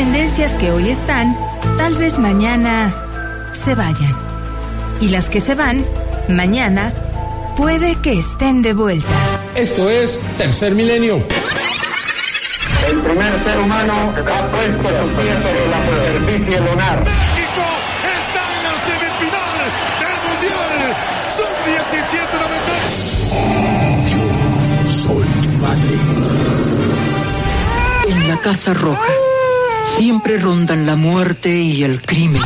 tendencias que hoy están, tal vez mañana se vayan. Y las que se van, mañana, puede que estén de vuelta. Esto es Tercer Milenio. El primer ser humano ha puesto su pie sobre la superficie lunar. México está en la semifinal del Mundial Sub-17 Yo soy tu padre. En la Casa Roja siempre rondan la muerte y el crimen.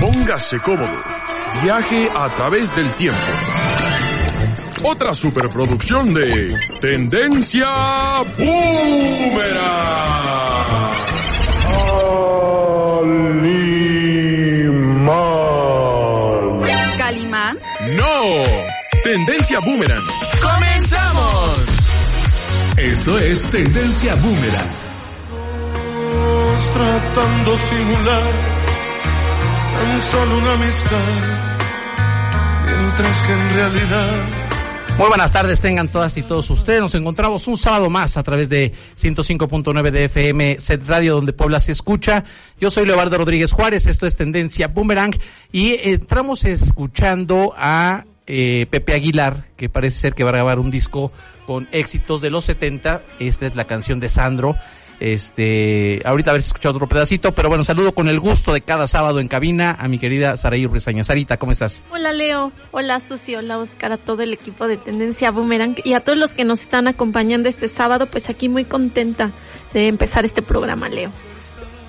Póngase cómodo. Viaje a través del tiempo. Otra superproducción de Tendencia Boomerang. ¿Calimán? No, Tendencia Boomerang. ¡Comenzamos! Esto es Tendencia Boomerang. Tratando simular tan solo una amistad, mientras que en realidad Muy buenas tardes, tengan todas y todos ustedes. Nos encontramos un sábado más a través de 105.9 de FM Set Radio, donde Puebla se escucha. Yo soy Leobardo Rodríguez Juárez, esto es Tendencia Boomerang, y entramos escuchando a eh, Pepe Aguilar, que parece ser que va a grabar un disco con éxitos de los 70. Esta es la canción de Sandro. Este, ahorita a ver si escuchado otro pedacito, pero bueno, saludo con el gusto de cada sábado en cabina a mi querida Saraí Urrezaña. Sarita, ¿cómo estás? Hola Leo, hola Susi, hola Oscar, a todo el equipo de Tendencia Boomerang y a todos los que nos están acompañando este sábado, pues aquí muy contenta de empezar este programa, Leo.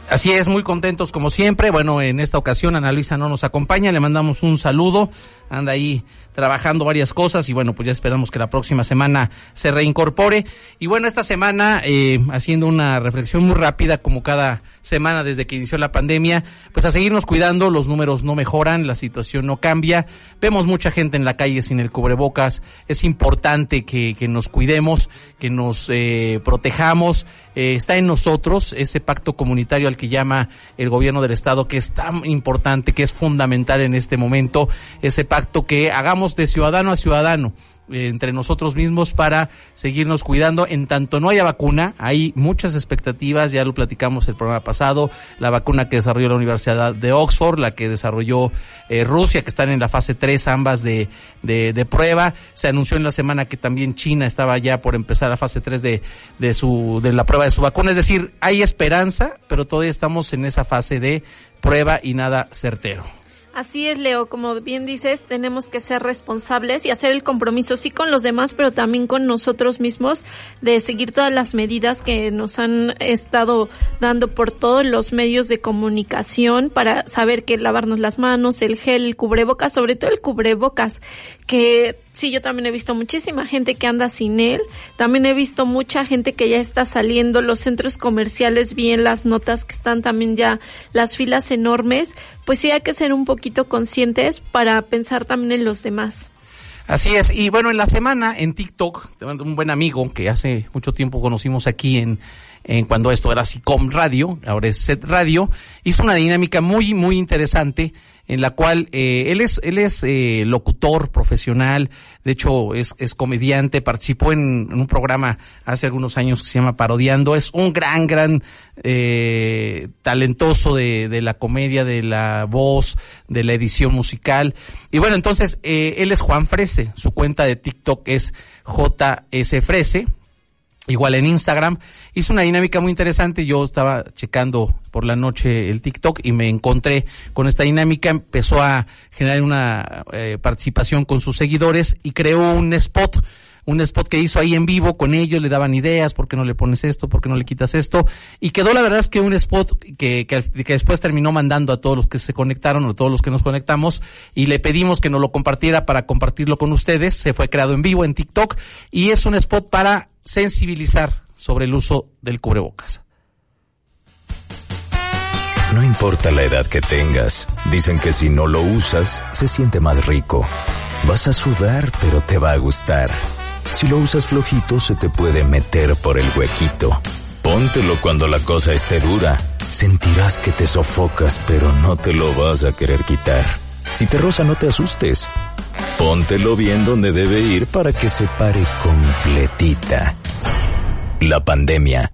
Así es, muy contentos como siempre. Bueno, en esta ocasión Ana Luisa no nos acompaña, le mandamos un saludo. Anda ahí trabajando varias cosas y bueno, pues ya esperamos que la próxima semana se reincorpore. Y bueno, esta semana, eh, haciendo una reflexión muy rápida, como cada semana desde que inició la pandemia, pues a seguirnos cuidando, los números no mejoran, la situación no cambia. Vemos mucha gente en la calle sin el cubrebocas. Es importante que, que nos cuidemos, que nos eh, protejamos. Eh, está en nosotros ese pacto comunitario al que llama el gobierno del estado, que es tan importante, que es fundamental en este momento, ese que hagamos de ciudadano a ciudadano eh, entre nosotros mismos para seguirnos cuidando. En tanto no haya vacuna, hay muchas expectativas, ya lo platicamos el programa pasado, la vacuna que desarrolló la Universidad de Oxford, la que desarrolló eh, Rusia, que están en la fase 3 ambas de, de, de, prueba. Se anunció en la semana que también China estaba ya por empezar la fase 3 de, de, su, de la prueba de su vacuna. Es decir, hay esperanza, pero todavía estamos en esa fase de prueba y nada certero. Así es, Leo, como bien dices, tenemos que ser responsables y hacer el compromiso, sí con los demás, pero también con nosotros mismos, de seguir todas las medidas que nos han estado dando por todos los medios de comunicación para saber que lavarnos las manos, el gel, el cubrebocas, sobre todo el cubrebocas, que sí, yo también he visto muchísima gente que anda sin él, también he visto mucha gente que ya está saliendo, los centros comerciales, bien las notas que están también ya, las filas enormes, pues sí hay que ser un poquito conscientes para pensar también en los demás. Así es, y bueno, en la semana en TikTok, un buen amigo que hace mucho tiempo conocimos aquí en, en cuando esto era SICOM Radio, ahora es Set Radio, hizo una dinámica muy, muy interesante en la cual eh, él es, él es eh, locutor profesional, de hecho es, es comediante, participó en, en, un programa hace algunos años que se llama Parodiando, es un gran, gran eh, talentoso de, de la comedia, de la voz, de la edición musical. Y bueno, entonces eh, él es Juan Frese, su cuenta de TikTok es JS Frese igual en Instagram. Hizo una dinámica muy interesante. Yo estaba checando por la noche el TikTok y me encontré con esta dinámica. Empezó a generar una eh, participación con sus seguidores y creó un spot. Un spot que hizo ahí en vivo con ellos, le daban ideas, ¿por qué no le pones esto? ¿Por qué no le quitas esto? Y quedó la verdad es que un spot que, que, que después terminó mandando a todos los que se conectaron, a todos los que nos conectamos, y le pedimos que nos lo compartiera para compartirlo con ustedes. Se fue creado en vivo en TikTok y es un spot para sensibilizar sobre el uso del cubrebocas. No importa la edad que tengas, dicen que si no lo usas, se siente más rico. Vas a sudar, pero te va a gustar. Si lo usas flojito, se te puede meter por el huequito. Póntelo cuando la cosa esté dura. Sentirás que te sofocas, pero no te lo vas a querer quitar. Si te roza, no te asustes. Póntelo bien donde debe ir para que se pare completita. La pandemia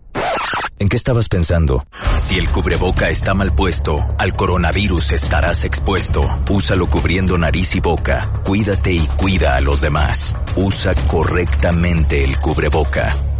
¿En qué estabas pensando? Si el cubreboca está mal puesto, al coronavirus estarás expuesto. Úsalo cubriendo nariz y boca. Cuídate y cuida a los demás. Usa correctamente el cubreboca.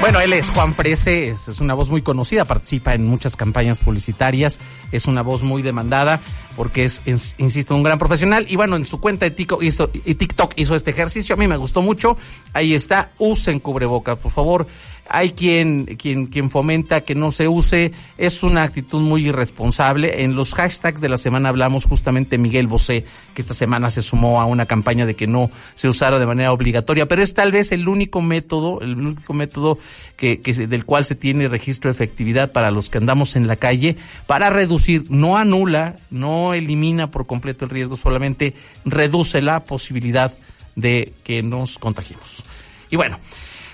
Bueno, él es Juan Prese, es, una voz muy conocida, participa en muchas campañas publicitarias, es una voz muy demandada porque es, insisto, un gran profesional. Y bueno, en su cuenta de TikTok hizo, TikTok hizo este ejercicio, a mí me gustó mucho. Ahí está, usen cubrebocas, por favor hay quien, quien, quien fomenta que no se use, es una actitud muy irresponsable. En los hashtags de la semana hablamos justamente Miguel Bosé, que esta semana se sumó a una campaña de que no se usara de manera obligatoria, pero es tal vez el único método, el único método que, que del cual se tiene registro de efectividad para los que andamos en la calle, para reducir, no anula, no elimina por completo el riesgo, solamente reduce la posibilidad de que nos contagiemos. Y bueno,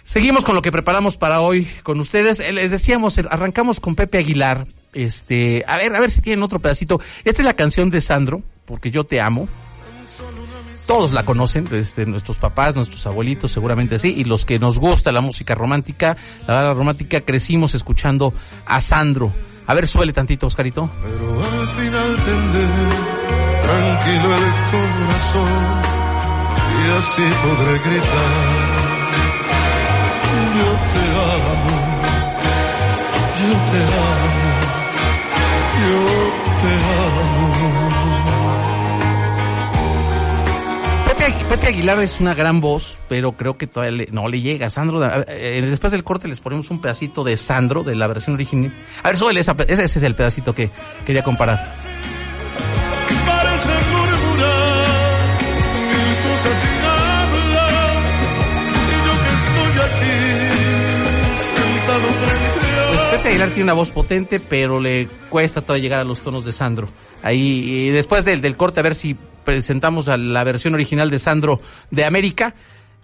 Seguimos con lo que preparamos para hoy con ustedes. Eh, les decíamos, arrancamos con Pepe Aguilar. Este, a ver, a ver si tienen otro pedacito. Esta es la canción de Sandro, porque yo te amo. Todos la conocen, este, nuestros papás, nuestros abuelitos, seguramente sí, y los que nos gusta la música romántica, la banda romántica, crecimos escuchando a Sandro. A ver, suele tantito, Oscarito. Pero al final tendré tranquilo el corazón y así podré gritar yo te amo, yo te amo, yo te amo. Pepe, Aguilar es una gran voz, pero creo que todavía no le llega. Sandro, eh, después del corte les ponemos un pedacito de Sandro, de la versión original. A ver, esa, ese, ese es el pedacito que quería comparar. Aguilar tiene una voz potente, pero le cuesta todavía llegar a los tonos de Sandro. Ahí, después del, corte, a ver si presentamos la versión original de Sandro de América.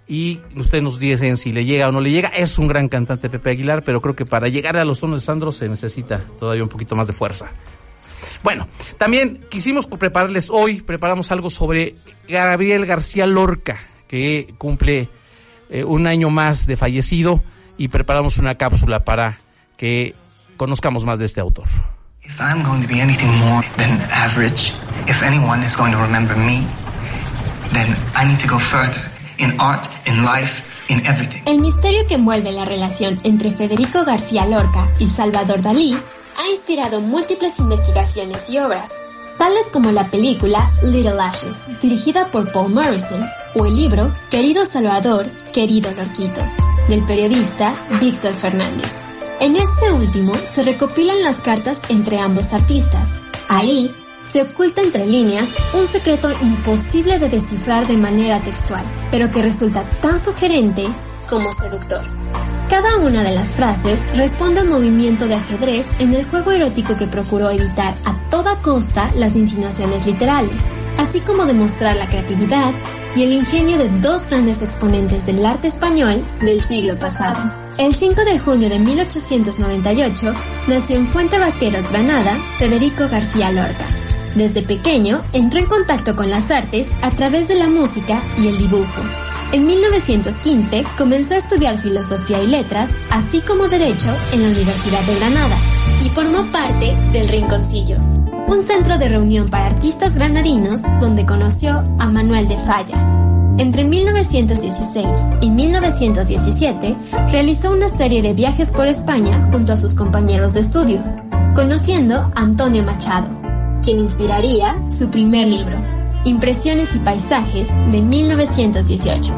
Y ustedes nos dicen si le llega o no le llega. Es un gran cantante Pepe Aguilar, pero creo que para llegar a los tonos de Sandro se necesita todavía un poquito más de fuerza. Bueno, también quisimos prepararles hoy, preparamos algo sobre Gabriel García Lorca, que cumple eh, un año más de fallecido y preparamos una cápsula para que conozcamos más de este autor. If I'm going to be anything more than average, if anyone is going to remember me, then I need to go further in art, in life, in everything. El misterio que envuelve la relación entre Federico García Lorca y Salvador Dalí ha inspirado múltiples investigaciones y obras, tales como la película Little Ashes, dirigida por Paul Morrison, o el libro Querido Salvador, Querido Lorquito, del periodista Víctor Fernández. En este último se recopilan las cartas entre ambos artistas. Ahí se oculta entre líneas un secreto imposible de descifrar de manera textual, pero que resulta tan sugerente como seductor. Cada una de las frases responde a un movimiento de ajedrez en el juego erótico que procuró evitar a toda costa las insinuaciones literales, así como demostrar la creatividad y el ingenio de dos grandes exponentes del arte español del siglo pasado. El 5 de junio de 1898 nació en Fuente Vaqueros, Granada, Federico García Lorca. Desde pequeño entró en contacto con las artes a través de la música y el dibujo. En 1915 comenzó a estudiar filosofía y letras, así como derecho en la Universidad de Granada, y formó parte del Rinconcillo, un centro de reunión para artistas granadinos donde conoció a Manuel de Falla. Entre 1916 y 1917 realizó una serie de viajes por España junto a sus compañeros de estudio, conociendo a Antonio Machado, quien inspiraría su primer libro, Impresiones y Paisajes de 1918.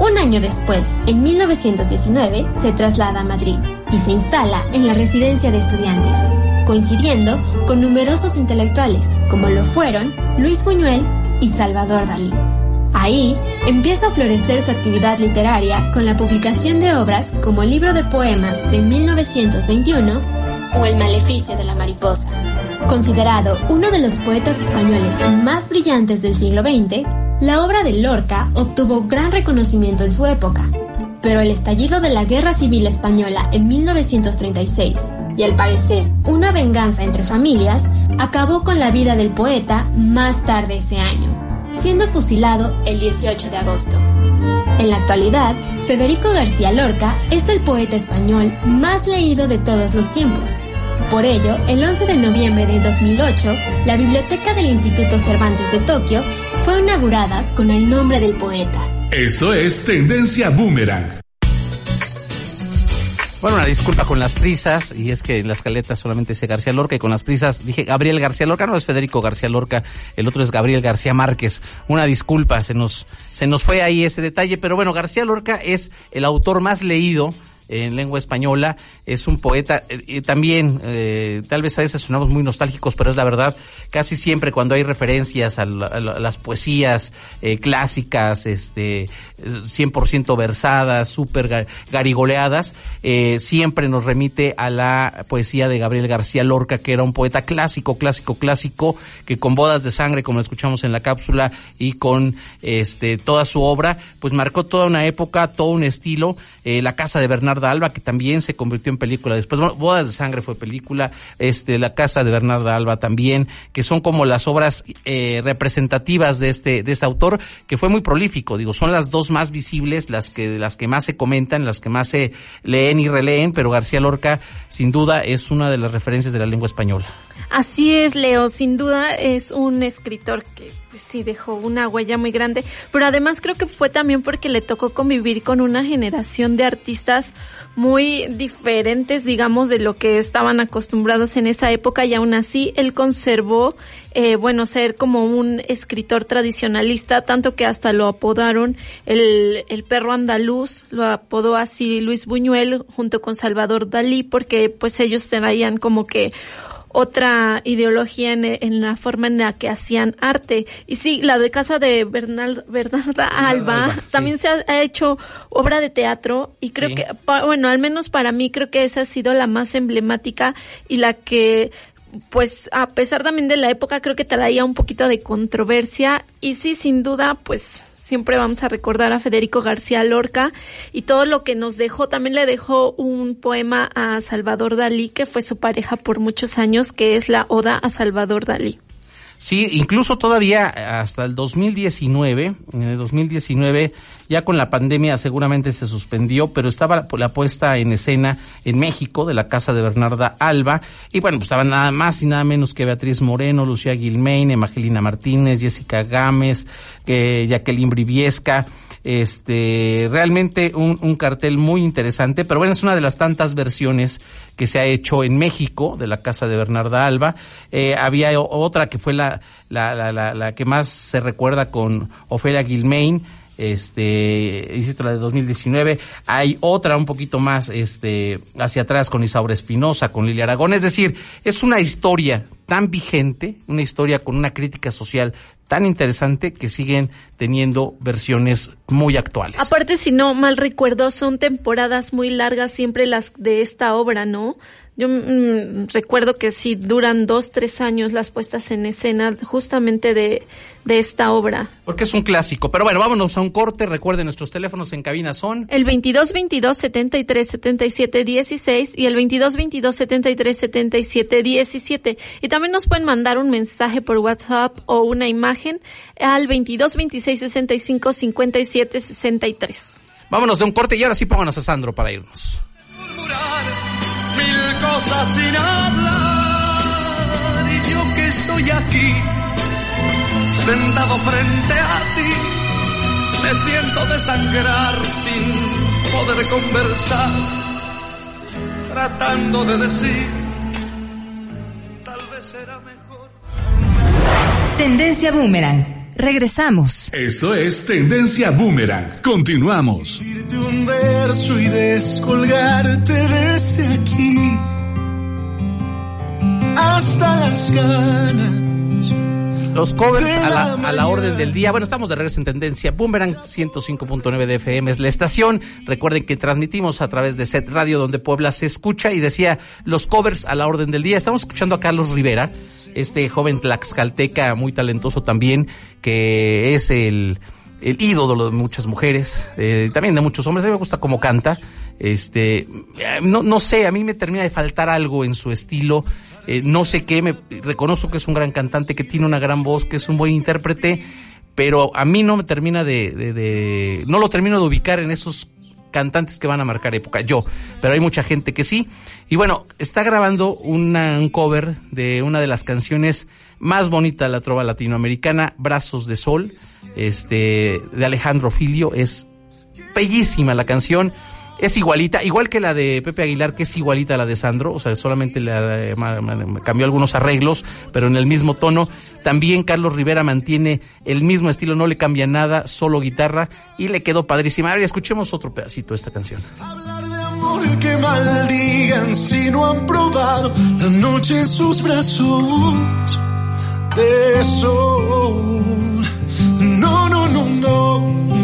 Un año después, en 1919, se traslada a Madrid y se instala en la residencia de estudiantes, coincidiendo con numerosos intelectuales, como lo fueron Luis Buñuel y Salvador Dalí. Ahí empieza a florecer su actividad literaria con la publicación de obras como el libro de poemas de 1921 o El maleficio de la mariposa. Considerado uno de los poetas españoles más brillantes del siglo XX, la obra de Lorca obtuvo gran reconocimiento en su época, pero el estallido de la Guerra Civil Española en 1936 y al parecer una venganza entre familias acabó con la vida del poeta más tarde ese año, siendo fusilado el 18 de agosto. En la actualidad, Federico García Lorca es el poeta español más leído de todos los tiempos. Por ello, el 11 de noviembre de 2008, la biblioteca del Instituto Cervantes de Tokio fue inaugurada con el nombre del poeta. Esto es Tendencia Boomerang. Bueno, una disculpa con las prisas, y es que en la escaleta solamente dice García Lorca, y con las prisas dije Gabriel García Lorca, no es Federico García Lorca, el otro es Gabriel García Márquez. Una disculpa, se nos, se nos fue ahí ese detalle, pero bueno, García Lorca es el autor más leído en lengua española, es un poeta, eh, también, eh, tal vez a veces sonamos muy nostálgicos, pero es la verdad, casi siempre cuando hay referencias a, las poesías eh, clásicas, este, 100% versadas, súper garigoleadas, siempre nos remite a la poesía de Gabriel García Lorca, que era un poeta clásico, clásico, clásico, que con bodas de sangre, como escuchamos en la cápsula, y con este toda su obra, pues marcó toda una época, todo un estilo, la casa de Bernardo Alba, que también se convirtió en película después. Bodas de Sangre fue película, este, La Casa de Bernarda Alba también, que son como las obras eh, representativas de este, de este autor, que fue muy prolífico, digo, son las dos más visibles, las que, las que más se comentan, las que más se leen y releen, pero García Lorca, sin duda, es una de las referencias de la lengua española. Así es, Leo, sin duda es un escritor que pues sí dejó una huella muy grande, pero además creo que fue también porque le tocó convivir con una generación de artistas muy diferentes, digamos, de lo que estaban acostumbrados en esa época. Y aún así él conservó, eh, bueno, ser como un escritor tradicionalista, tanto que hasta lo apodaron el, el perro andaluz, lo apodó así Luis Buñuel junto con Salvador Dalí, porque pues ellos traían como que otra ideología en, la forma en la que hacían arte. Y sí, la de casa de Bernal, Bernarda Alba, también se ha, hecho obra de teatro y creo que, bueno, al menos para mí creo que esa ha sido la más emblemática y la que pues a pesar también de la época creo que traía un poquito de controversia y sí, sin duda, pues siempre vamos a recordar a Federico García Lorca y todo lo que nos dejó. También le dejó un poema a Salvador Dalí, que fue su pareja por muchos años, que es la Oda a Salvador Dalí. Sí, incluso todavía hasta el 2019, en el 2019 ya con la pandemia seguramente se suspendió, pero estaba la puesta en escena en México de la casa de Bernarda Alba. Y bueno, pues estaban nada más y nada menos que Beatriz Moreno, Lucía Gilmain, Evangelina Martínez, Jessica Gámez, que Jacqueline Briviesca, este, realmente un, un, cartel muy interesante, pero bueno, es una de las tantas versiones que se ha hecho en México de la casa de Bernarda Alba. Eh, había otra que fue la, la, la, la, que más se recuerda con Ofelia Gilmain, este, insisto, la de 2019. Hay otra un poquito más, este, hacia atrás con Isaura Espinosa, con Lilia Aragón. Es decir, es una historia tan vigente, una historia con una crítica social tan interesante que siguen teniendo versiones muy actuales. Aparte, si no mal recuerdo, son temporadas muy largas siempre las de esta obra, ¿no? Yo mm, recuerdo que sí duran dos, tres años las puestas en escena justamente de, de esta obra. Porque es un clásico. Pero bueno, vámonos a un corte. Recuerden, nuestros teléfonos en cabina son... El 22 22 73 77 16 y el 22 22 73 77 17. Y también nos pueden mandar un mensaje por WhatsApp o una imagen al 22 26 65 57 63. Vámonos de un corte y ahora sí pónganos a Sandro para irnos mil cosas sin hablar. Y yo que estoy aquí sentado frente a ti me siento desangrar sin poder conversar tratando de decir tal vez será mejor Tendencia Boomerang Regresamos. Esto es Tendencia Boomerang. Continuamos. un verso y descolgarte desde aquí hasta las ganas. Los covers a la, a la, orden del día. Bueno, estamos de regreso en tendencia. Boomerang 105.9 de FM es la estación. Recuerden que transmitimos a través de Set Radio donde Puebla se escucha y decía los covers a la orden del día. Estamos escuchando a Carlos Rivera este joven tlaxcalteca muy talentoso también, que es el, el ídolo de muchas mujeres, eh, también de muchos hombres. A mí me gusta cómo canta. Este, no, no sé, a mí me termina de faltar algo en su estilo. Eh, no sé qué, me reconozco que es un gran cantante, que tiene una gran voz, que es un buen intérprete, pero a mí no me termina de, de, de no lo termino de ubicar en esos cantantes que van a marcar época, yo, pero hay mucha gente que sí. Y bueno, está grabando una, un cover de una de las canciones más bonitas de la trova latinoamericana, Brazos de Sol, este, de Alejandro Filio, es bellísima la canción es igualita, igual que la de Pepe Aguilar, que es igualita a la de Sandro, o sea, solamente le cambió algunos arreglos, pero en el mismo tono. También Carlos Rivera mantiene el mismo estilo, no le cambia nada, solo guitarra, y le quedó padrísima. Ahora escuchemos otro pedacito de esta canción. Hablar de amor que maldigan si no han probado la noche en sus brazos de sol. No, no, no, no.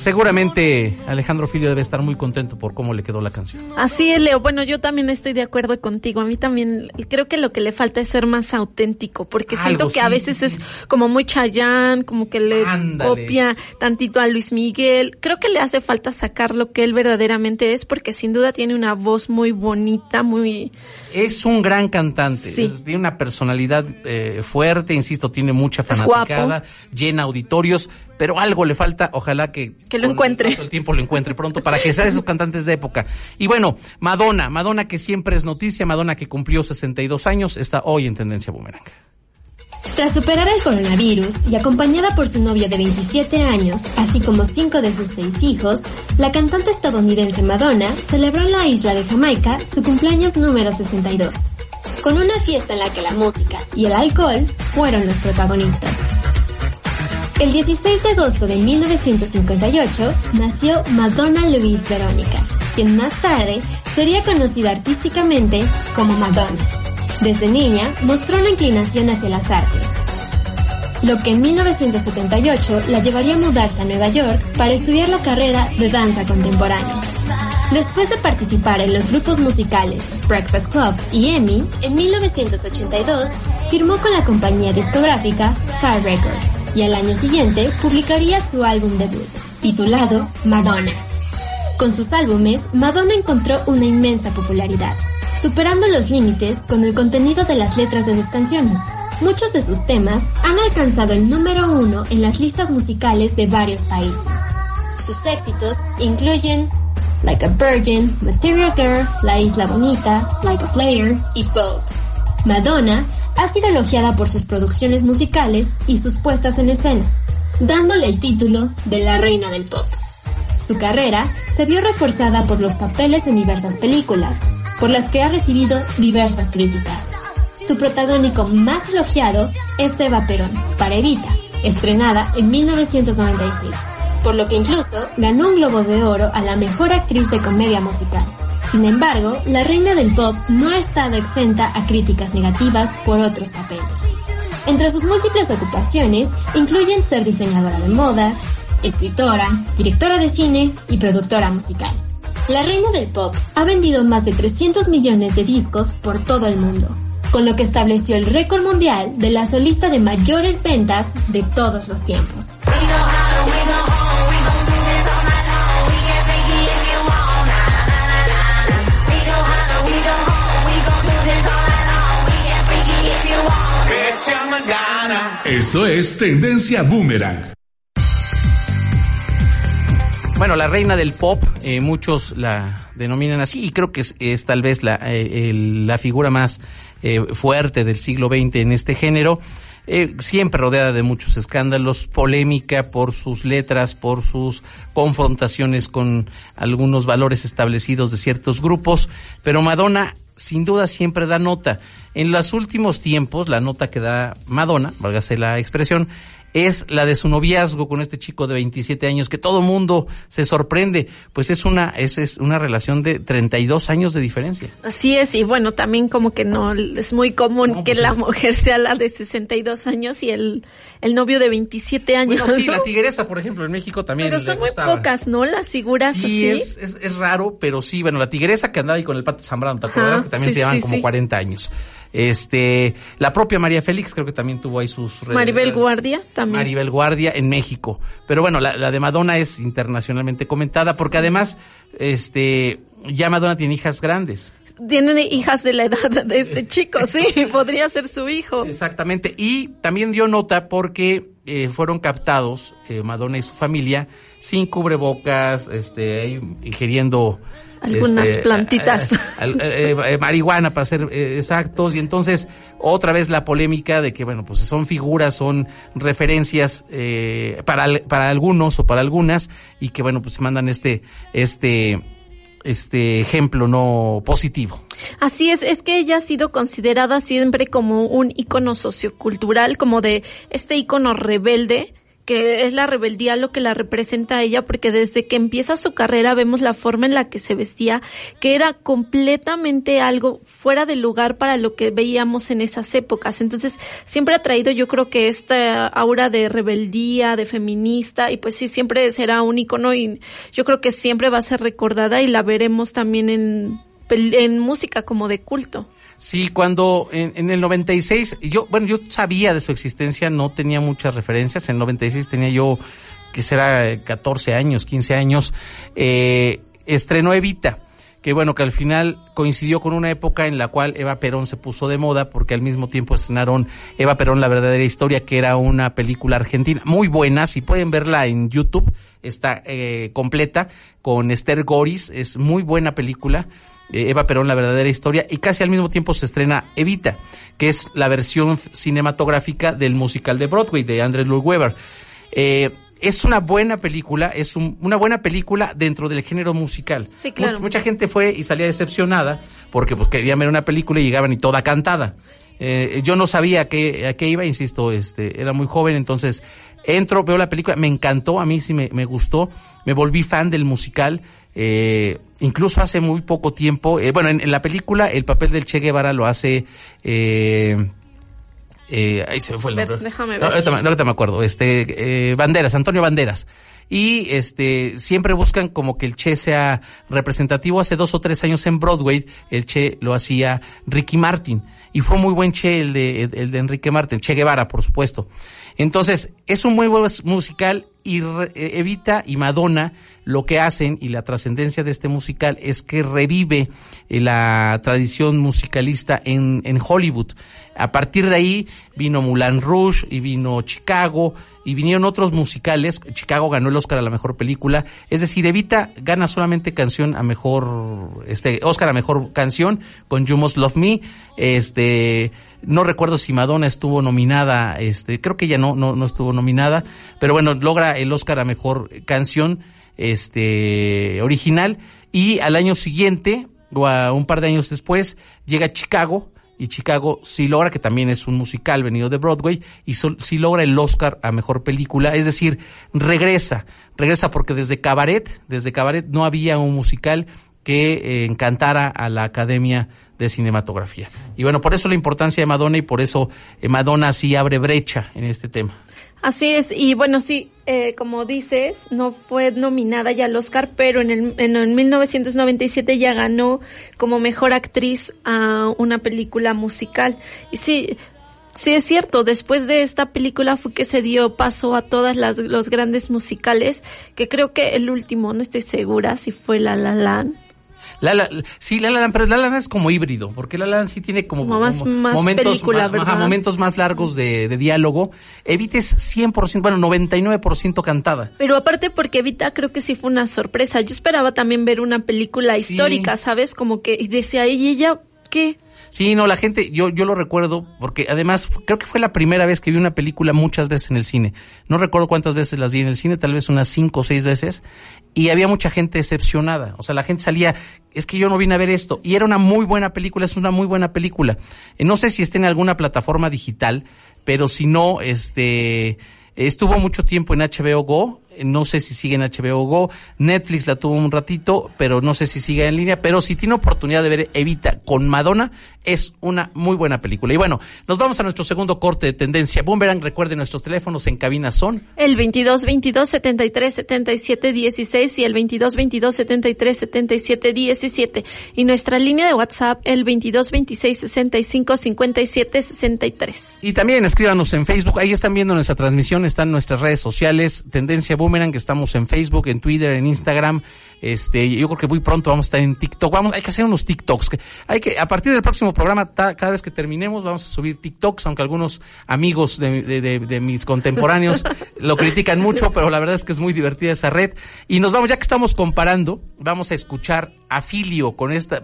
Seguramente Alejandro Filio debe estar muy contento por cómo le quedó la canción. Así es, Leo. Bueno, yo también estoy de acuerdo contigo. A mí también creo que lo que le falta es ser más auténtico, porque siento que a veces es como muy chayán, como que le copia tantito a Luis Miguel. Creo que le hace falta sacar lo que él verdaderamente es, porque sin duda tiene una voz muy bonita, muy... Es un gran cantante, tiene una personalidad eh, fuerte, insisto, tiene mucha fanaticada, llena auditorios, pero algo le falta, ojalá que que lo encuentre. El, tiempo lo encuentre pronto para que sea de esos cantantes de época. Y bueno, Madonna, Madonna que siempre es noticia, Madonna que cumplió 62 años, está hoy en tendencia boomerang. Tras superar el coronavirus y acompañada por su novio de 27 años, así como cinco de sus seis hijos, la cantante estadounidense Madonna celebró en la isla de Jamaica su cumpleaños número 62, con una fiesta en la que la música y el alcohol fueron los protagonistas. El 16 de agosto de 1958 nació Madonna Louise Verónica, quien más tarde sería conocida artísticamente como Madonna. Desde niña mostró una inclinación hacia las artes, lo que en 1978 la llevaría a mudarse a Nueva York para estudiar la carrera de danza contemporánea. Después de participar en los grupos musicales Breakfast Club y Emmy, en 1982 firmó con la compañía discográfica Star Records y al año siguiente publicaría su álbum debut, titulado Madonna. Con sus álbumes, Madonna encontró una inmensa popularidad, superando los límites con el contenido de las letras de sus canciones. Muchos de sus temas han alcanzado el número uno en las listas musicales de varios países. Sus éxitos incluyen Like a Virgin, Material Girl, La Isla Bonita, Like a Player y Vogue. Madonna ha sido elogiada por sus producciones musicales y sus puestas en escena, dándole el título de la reina del pop. Su carrera se vio reforzada por los papeles en diversas películas, por las que ha recibido diversas críticas. Su protagónico más elogiado es Eva Perón, para Evita, estrenada en 1996 por lo que incluso ganó un Globo de Oro a la mejor actriz de comedia musical. Sin embargo, la reina del pop no ha estado exenta a críticas negativas por otros papeles. Entre sus múltiples ocupaciones incluyen ser diseñadora de modas, escritora, directora de cine y productora musical. La reina del pop ha vendido más de 300 millones de discos por todo el mundo, con lo que estableció el récord mundial de la solista de mayores ventas de todos los tiempos. Esto es Tendencia Boomerang. Bueno, la reina del pop, eh, muchos la denominan así y creo que es, tal vez la, eh, la figura más eh, fuerte del siglo XX en este género. siempre rodeada de muchos escándalos, polémica por sus letras, por sus confrontaciones con algunos valores establecidos de ciertos grupos, pero Madonna sin duda siempre da nota. En los últimos tiempos, la nota que da Madonna, válgase la expresión, es la de su noviazgo con este chico de 27 años que todo mundo se sorprende, pues es una es, es una relación de 32 años de diferencia. Así es, y bueno, también como que no es muy común que pues la mujer sea la de 62 años y el, el novio de 27 años. Bueno, sí, la tigresa, por ejemplo, en México también Pero son muy pocas, ¿no? Las figuras sí, Es, es, es, raro, pero sí, bueno, la tigresa que andaba ahí con el pato Zambrano, ¿te acuerdas? que también se llevan como 40 años. Este, la propia María Félix creo que también tuvo ahí sus... Maribel Guardia también. Maribel Guardia en México. Pero bueno, la, de Madonna es internacionalmente comentada porque además, este, ya Madonna tiene hijas grandes. tienen hijas de la edad de este chico, sí, podría ser su hijo. Exactamente. Y también dio nota porque eh, fueron captados eh, Madonna y su familia sin cubrebocas, este, ingiriendo algunas este, plantitas. Eh, marihuana, para ser exactos. Y entonces, otra vez la polémica de que, bueno, pues son figuras, son referencias para, para algunos o para algunas, y que, bueno, pues mandan este, este, este ejemplo no positivo. Así es, es que ella ha sido considerada siempre como un icono sociocultural, como de este icono rebelde que es la rebeldía lo que la representa a ella, porque desde que empieza su carrera vemos la forma en la que se vestía, que era completamente algo fuera de lugar para lo que veíamos en esas épocas. Entonces, siempre ha traído yo creo que esta aura de rebeldía, de feminista, y pues sí, siempre será un icono y yo creo que siempre va a ser recordada y la veremos también en, en música como de culto. Sí, cuando en, en, el 96, yo, bueno, yo sabía de su existencia, no tenía muchas referencias. En el 96 tenía yo, que será 14 años, 15 años, eh, estrenó Evita, que bueno, que al final coincidió con una época en la cual Eva Perón se puso de moda, porque al mismo tiempo estrenaron Eva Perón, la verdadera historia, que era una película argentina muy buena, si pueden verla en YouTube, está eh, completa, con Esther Goris, es muy buena película Eva Perón, la verdadera historia, y casi al mismo tiempo se estrena Evita, que es la versión cinematográfica del musical de Broadway de Andrew Lloyd Webber. Eh, es una buena película, es una buena película dentro del género musical. Sí, claro. mucha gente fue y salía decepcionada porque pues querían ver una película y llegaban y toda cantada. Eh, yo no sabía a qué, a qué iba, insisto, este, era muy joven, entonces entro, veo la película, me encantó, a mí sí me, me gustó, me volví fan del musical, eh, incluso hace muy poco tiempo, eh, bueno, en, la película el papel del Che Guevara lo hace... Eh, eh ahí se me fue el nombre. Déjame ver. No, ahorita, me acuerdo. Este, Banderas, Antonio Banderas y este siempre buscan como que el Che sea representativo. Hace dos o tres años en Broadway el Che lo hacía Ricky Martin y fue muy buen Che el de, el de Enrique Martin, Che Guevara, por supuesto. Entonces, es un muy buen musical y eh, Evita y Madonna lo que hacen y la trascendencia de este musical es que revive eh, la tradición musicalista en, en Hollywood. A partir de ahí vino Moulin Rouge y vino Chicago y vinieron otros musicales. Chicago ganó el Oscar a la mejor película. Es decir, Evita gana solamente canción a mejor, este, Oscar a mejor canción con You Must Love Me. Este, no recuerdo si Madonna estuvo nominada, este, creo que ella no, no, no estuvo nominada, pero bueno, logra el Oscar a mejor canción, este, original, y al año siguiente, o a un par de años después, llega Chicago, y Chicago sí logra, que también es un musical venido de Broadway, y sí logra el Oscar a Mejor Película, es decir, regresa, regresa porque desde Cabaret, desde Cabaret no había un musical que eh, encantara a la Academia de Cinematografía. Y bueno, por eso la importancia de Madonna y por eso eh, Madonna sí abre brecha en este tema. Así es, y bueno, sí, eh, como dices, no fue nominada ya al Oscar, pero en, el, en 1997 ya ganó como mejor actriz a una película musical. Y sí, Sí, es cierto. Después de esta película fue que se dio paso a todas las los grandes musicales, que creo que el último, no estoy segura si fue La La Land la, la, sí, La La Land, pero La La Land es como híbrido, porque La La Land sí tiene como, más, momentos, más, momentos más largos de, de diálogo. Evita es 100%, bueno, 99% cantada. Pero aparte porque Evita creo que sí fue una sorpresa. Yo esperaba también ver una película histórica, ¿sabes? Como que decía, ¿y ella qué? Sí, no, la gente, yo, yo lo recuerdo, porque además creo que fue la primera vez que vi una película muchas veces en el cine. No recuerdo cuántas veces las vi en el cine, tal vez unas cinco o seis veces, y había mucha gente decepcionada. O sea, la gente salía, es que yo no vine a ver esto, y era una muy buena película, es una muy buena película. Eh, no sé si está en alguna plataforma digital, pero si no, este, estuvo mucho tiempo en HBO Go, no sé si sigue en HBO Go, Netflix la tuvo un ratito, pero no sé si sigue en línea, pero si tiene oportunidad de ver Evita con Madonna, es una muy buena película. Y bueno, nos vamos a nuestro segundo corte de tendencia. Boomerang, recuerden nuestros teléfonos en cabina son el 22 22 73 77 16 y el 22 22 73 77 17 y nuestra línea de WhatsApp el 22 26 65 57 63. Y también escríbanos en Facebook, ahí están viendo nuestra transmisión, están nuestras redes sociales, Tendencia Boomerang, que estamos en Facebook, en Twitter, en Instagram, Este, yo creo que muy pronto vamos a estar en TikTok. Vamos, hay que hacer unos TikToks. Hay que, a partir del próximo programa, cada vez que terminemos, vamos a subir TikToks, aunque algunos amigos de, de, de, mis contemporáneos lo critican mucho, pero la verdad es que es muy divertida esa red. Y nos vamos, ya que estamos comparando, vamos a escuchar a Filio con esta,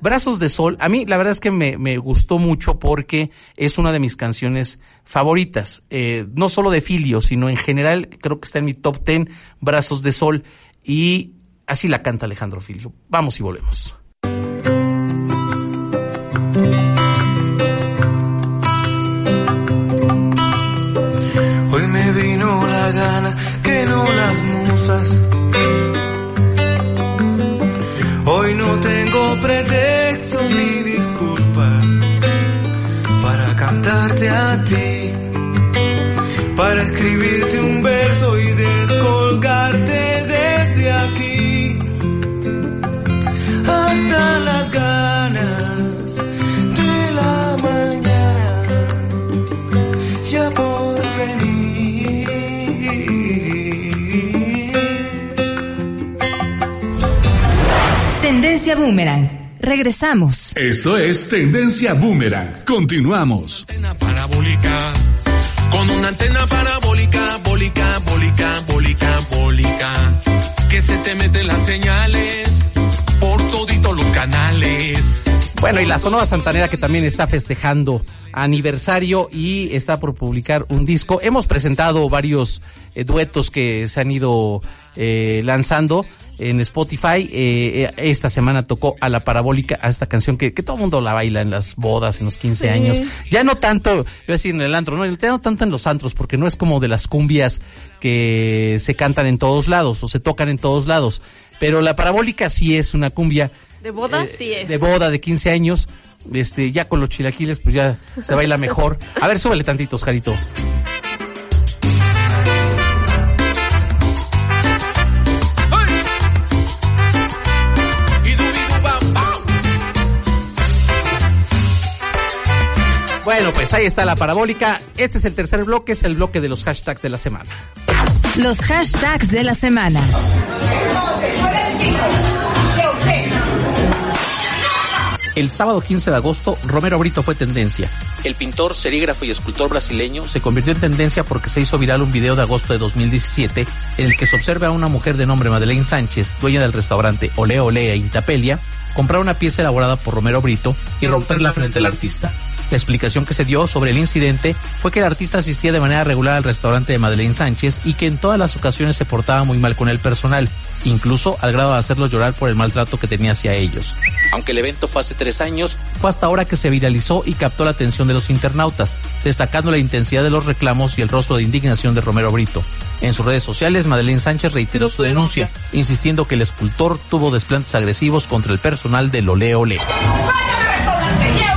Brazos de Sol. A mí, la verdad es que me, me gustó mucho porque es una de mis canciones favoritas. Eh, no solo de Filio, sino en general, creo que está en mi top ten, Brazos de Sol. Y Así la canta Alejandro Filio. Vamos y volvemos. Tendencia Boomerang. Regresamos. Esto es Tendencia Boomerang. Continuamos. Antena parabólica. Con una antena parabólica, bólica, bólica, bólica, bólica. Que se te meten las señales por toditos los canales. Bueno, y la Sonora Santanera que también está festejando aniversario y está por publicar un disco. Hemos presentado varios eh, duetos que se han ido eh, lanzando en Spotify. Eh, esta semana tocó a la parabólica, a esta canción que, que todo el mundo la baila en las bodas, en los 15 años. Ya no tanto, voy a decir en el antro, no, ya no tanto en los antros, porque no es como de las cumbias que se cantan en todos lados o se tocan en todos lados. Pero la parabólica sí es una cumbia. De boda sí es. De boda, de 15 años. Este, ya con los chilaquiles, pues ya se baila mejor. A ver, súbele tantito, Oscarito. Bueno, pues ahí está la parabólica. Este es el tercer bloque, es el bloque de los hashtags de la semana. Los hashtags de la semana. El sábado 15 de agosto, Romero Brito fue tendencia. El pintor, serígrafo y escultor brasileño se convirtió en tendencia porque se hizo viral un video de agosto de 2017 en el que se observa a una mujer de nombre Madeleine Sánchez, dueña del restaurante Ole Ole Intapelia, comprar una pieza elaborada por Romero Brito y romperla frente al artista. La explicación que se dio sobre el incidente fue que el artista asistía de manera regular al restaurante de Madeleine Sánchez y que en todas las ocasiones se portaba muy mal con el personal, incluso al grado de hacerlos llorar por el maltrato que tenía hacia ellos. Aunque el evento fue hace tres años, fue hasta ahora que se viralizó y captó la atención de los internautas, destacando la intensidad de los reclamos y el rostro de indignación de Romero Brito. En sus redes sociales, Madeleine Sánchez reiteró su denuncia, insistiendo que el escultor tuvo desplantes agresivos contra el personal del Ole Ole. Eh,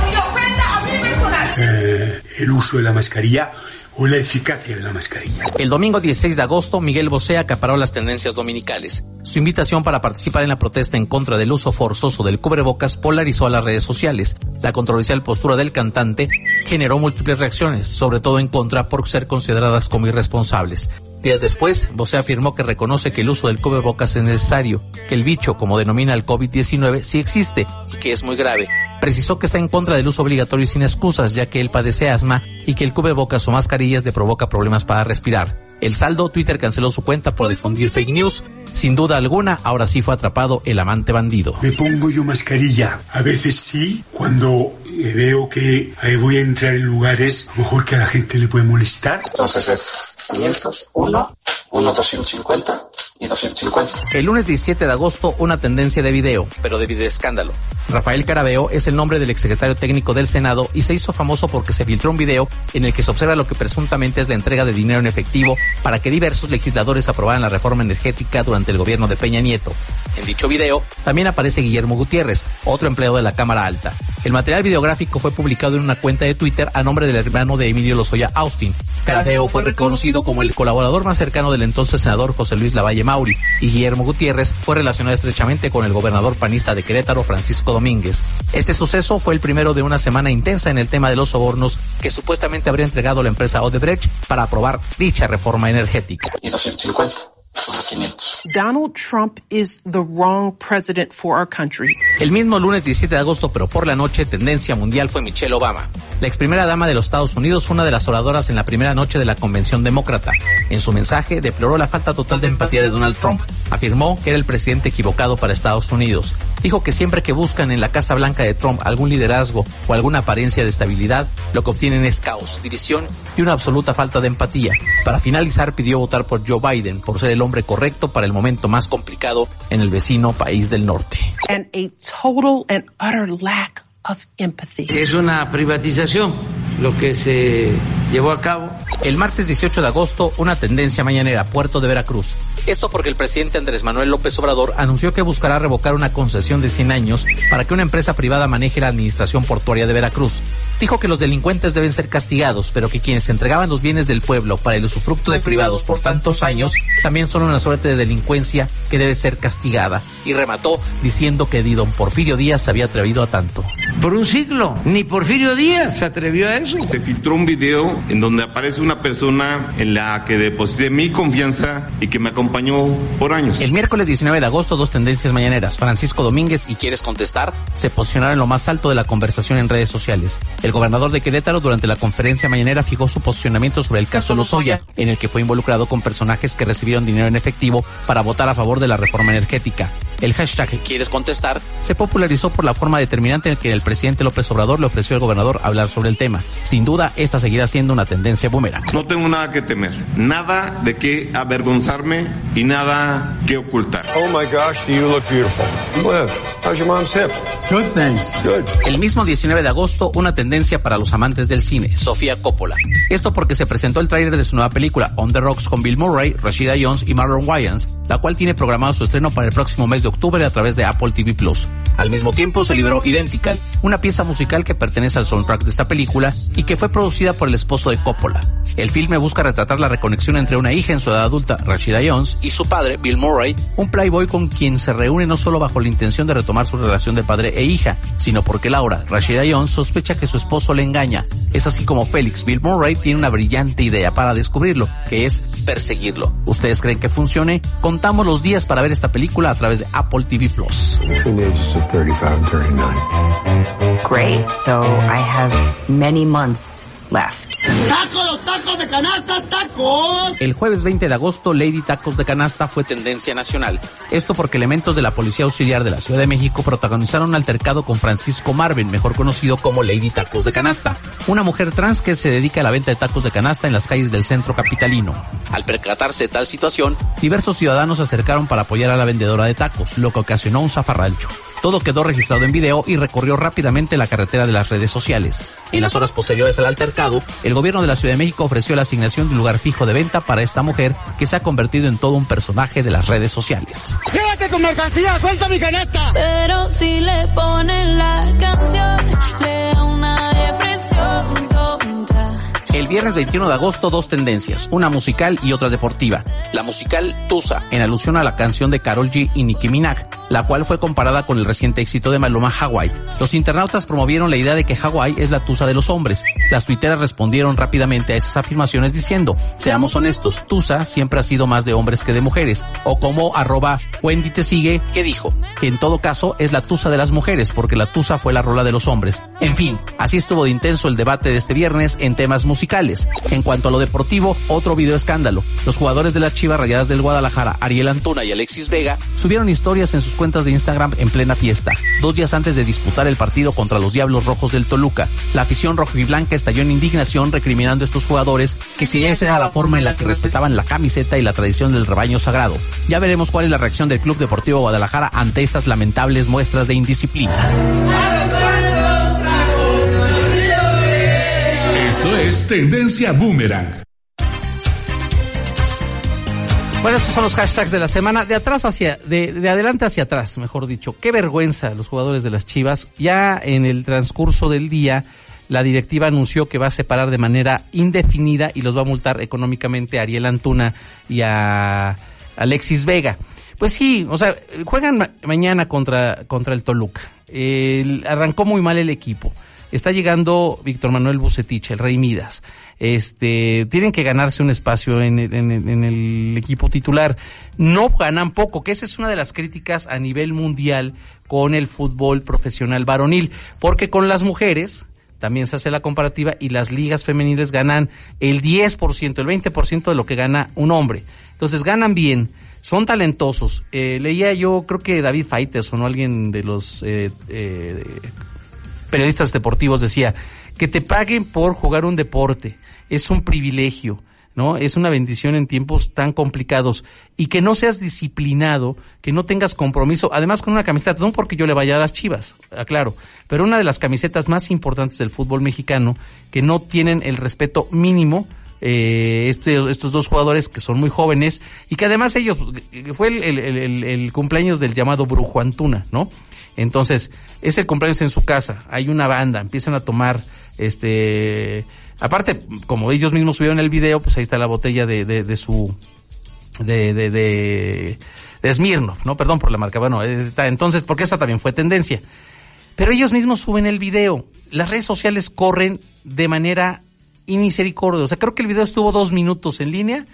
el uso de la mascarilla o la eficacia de la mascarilla. El domingo 16 de agosto, Miguel Bosé acaparó las tendencias dominicales. Su invitación para participar en la protesta en contra del uso forzoso del cubrebocas polarizó a las redes sociales. La controversial postura del cantante generó múltiples reacciones, sobre todo en contra por ser consideradas como irresponsables. Días después, Bosé afirmó que reconoce que el uso del cubrebocas es necesario, que el bicho, como denomina el COVID-19, sí existe y que es muy grave. Precisó que está en contra del uso obligatorio y sin excusas, ya que él padece asma y que el cubrebocas o mascarillas le provoca problemas para respirar. El saldo, Twitter canceló su cuenta por difundir fake news. Sin duda alguna, ahora sí fue atrapado el amante bandido. Me pongo yo mascarilla. A veces sí, cuando eh, veo que eh, voy a entrar en lugares, a lo mejor que a la gente le puede molestar. Entonces es 500, 1, 1, 250 y 250. El lunes 17 de agosto, una tendencia de video, pero de video escándalo. Rafael Carabeo es el nombre del exsecretario técnico del Senado y se hizo famoso porque se filtró un video en el que se observa lo que presuntamente es la entrega de dinero en efectivo para que diversos legisladores aprobaran la reforma energética durante el gobierno de Peña Nieto. En dicho video también aparece Guillermo Gutiérrez, otro empleado de la Cámara Alta. El material videográfico fue publicado en una cuenta de Twitter a nombre del hermano de Emilio Lozoya Austin. Carabeo fue reconocido como el colaborador más cercano del entonces senador José Luis Lavalle Mauri y Guillermo Gutiérrez fue relacionado estrechamente con el gobernador panista de Querétaro Francisco Domínguez. Este suceso fue el primero de una semana intensa en el tema de los sobornos que supuestamente habría entregado la empresa Odebrecht para aprobar dicha reforma energética. Y 250. Donald Trump is the wrong president for our country. El mismo lunes 17 de agosto, pero por la noche, tendencia mundial fue Michelle Obama. La ex primera dama de los Estados Unidos fue una de las oradoras en la primera noche de la convención demócrata. En su mensaje deploró la falta total de empatía de Donald Trump. Afirmó que era el presidente equivocado para Estados Unidos. Dijo que siempre que buscan en la Casa Blanca de Trump algún liderazgo o alguna apariencia de estabilidad, lo que obtienen es caos, división y una absoluta falta de empatía. Para finalizar, pidió votar por Joe Biden por ser el hombre correcto para el momento más complicado en el vecino país del norte. And a total and utter lack of empathy. Es una privatización lo que se llevó a cabo. El martes 18 de agosto, una tendencia mañanera, Puerto de Veracruz. Esto porque el presidente Andrés Manuel López Obrador anunció que buscará revocar una concesión de 100 años para que una empresa privada maneje la administración portuaria de Veracruz. Dijo que los delincuentes deben ser castigados, pero que quienes entregaban los bienes del pueblo para el usufructo de privados por tantos años también son una suerte de delincuencia que debe ser castigada. Y remató diciendo que ni don Porfirio Díaz se había atrevido a tanto. Por un siglo, ni Porfirio Díaz se atrevió a eso. Se filtró un video en donde aparece una persona en la que deposité mi confianza y que me acompañó por años. El miércoles 19 de agosto, dos tendencias mañaneras. Francisco Domínguez y Quieres Contestar se posicionaron en lo más alto de la conversación en redes sociales. El gobernador de Querétaro durante la conferencia mañanera fijó su posicionamiento sobre el caso Lozoya, en el que fue involucrado con personajes que recibieron dinero en efectivo para votar a favor de la reforma energética. El hashtag Quieres Contestar se popularizó por la forma determinante en que el presidente López Obrador le ofreció al gobernador hablar sobre el tema. Sin duda, esta seguirá siendo una tendencia boomerang. No tengo nada que temer, nada de qué avergonzarme y nada que ocultar. Oh my gosh, do you look beautiful. Liv, how's your mom's hip? Good thanks. Good. El mismo 19 de agosto, una tendencia para los amantes del cine, Sofía Coppola. Esto porque se presentó el tráiler de su nueva película On the Rocks con Bill Murray, Rashida Jones y Marlon Wayans, la cual tiene programado su estreno para el próximo mes de octubre a través de Apple TV Plus. Al mismo tiempo se liberó Identical, una pieza musical que pertenece al soundtrack de esta película y que fue producida por el esposo de Coppola. El filme busca retratar la reconexión entre una hija en su edad adulta, Rashida Jones, y su padre, Bill Murray, un playboy con quien se reúne no solo bajo la intención de retomar su relación de padre e hija, sino porque Laura, Rashida Jones, sospecha que su esposo le engaña. Es así como Félix, Bill Murray, tiene una brillante idea para descubrirlo, que es perseguirlo. ¿Ustedes creen que funcione? Contamos los días para ver esta película a través de Apple TV Plus. 35 and 39. Great. So I have many months left. ¡Tacos, tacos de canasta, tacos! El jueves 20 de agosto, Lady Tacos de Canasta fue tendencia nacional. Esto porque elementos de la Policía Auxiliar de la Ciudad de México protagonizaron un altercado con Francisco Marvin, mejor conocido como Lady Tacos de Canasta, una mujer trans que se dedica a la venta de tacos de canasta en las calles del centro capitalino. Al percatarse de tal situación, diversos ciudadanos se acercaron para apoyar a la vendedora de tacos, lo que ocasionó un zafarrancho. Todo quedó registrado en video y recorrió rápidamente la carretera de las redes sociales. En las horas posteriores al altercado, el gobierno de la Ciudad de México ofreció la asignación de un lugar fijo de venta para esta mujer que se ha convertido en todo un personaje de las redes sociales. ¡Llévate tu mercancía! ¡Suelta mi canasta! Pero si le ponen la canción, le viernes 21 de agosto, dos tendencias, una musical y otra deportiva. La musical Tusa, en alusión a la canción de Carol G y Nicki Minaj, la cual fue comparada con el reciente éxito de Maluma Hawaii. Los internautas promovieron la idea de que Hawaii es la Tusa de los hombres. Las tuiteras respondieron rápidamente a esas afirmaciones diciendo, seamos honestos, Tusa siempre ha sido más de hombres que de mujeres. O como arroba Wendy te sigue, que dijo, que en todo caso es la Tusa de las mujeres, porque la Tusa fue la rola de los hombres. En fin, así estuvo de intenso el debate de este viernes en temas musicales. En cuanto a lo deportivo, otro video escándalo. Los jugadores de las Chivas Rayadas del Guadalajara, Ariel Antuna y Alexis Vega, subieron historias en sus cuentas de Instagram en plena fiesta, dos días antes de disputar el partido contra los Diablos Rojos del Toluca. La afición rojiblanca estalló en indignación recriminando a estos jugadores que si esa era la forma en la que respetaban la camiseta y la tradición del rebaño sagrado. Ya veremos cuál es la reacción del Club Deportivo Guadalajara ante estas lamentables muestras de indisciplina. Es Tendencia Boomerang. Bueno, estos son los hashtags de la semana, de atrás hacia, de, de, adelante hacia atrás, mejor dicho. Qué vergüenza los jugadores de las Chivas. Ya en el transcurso del día, la directiva anunció que va a separar de manera indefinida y los va a multar económicamente a Ariel Antuna y a Alexis Vega. Pues sí, o sea, juegan ma mañana contra, contra el Toluca. Arrancó muy mal el equipo. Está llegando Víctor Manuel Bucetich, el Rey Midas. Este, tienen que ganarse un espacio en, en- en el equipo titular. No ganan poco, que esa es una de las críticas a nivel mundial con el fútbol profesional varonil, porque con las mujeres también se hace la comparativa y las ligas femeniles ganan el 10%, el 20% de lo que gana un hombre. Entonces ganan bien, son talentosos. Eh, leía yo, creo que David Fighters o no alguien de los eh, eh, periodistas deportivos decía que te paguen por jugar un deporte es un privilegio. ¿no? Es una bendición en tiempos tan complicados y que no seas disciplinado, que no tengas compromiso, además con una camiseta, no porque yo le vaya a las chivas, aclaro, pero una de las camisetas más importantes del fútbol mexicano que no tienen el respeto mínimo eh, este- estos dos jugadores que son muy jóvenes y que además ellos, fue el, cumpleaños del llamado Brujo Antuna, ¿no? Entonces, es el cumpleaños en su casa, hay una banda, empiezan a tomar, este, aparte, como ellos mismos subieron el video, pues ahí está la botella de, su, de, de, de, ¿no? Perdón por la marca, bueno, entonces, porque esta también fue tendencia. Pero ellos mismos suben el video. Las redes sociales corren de manera inmisericordia. O sea, creo que el video estuvo dos minutos en línea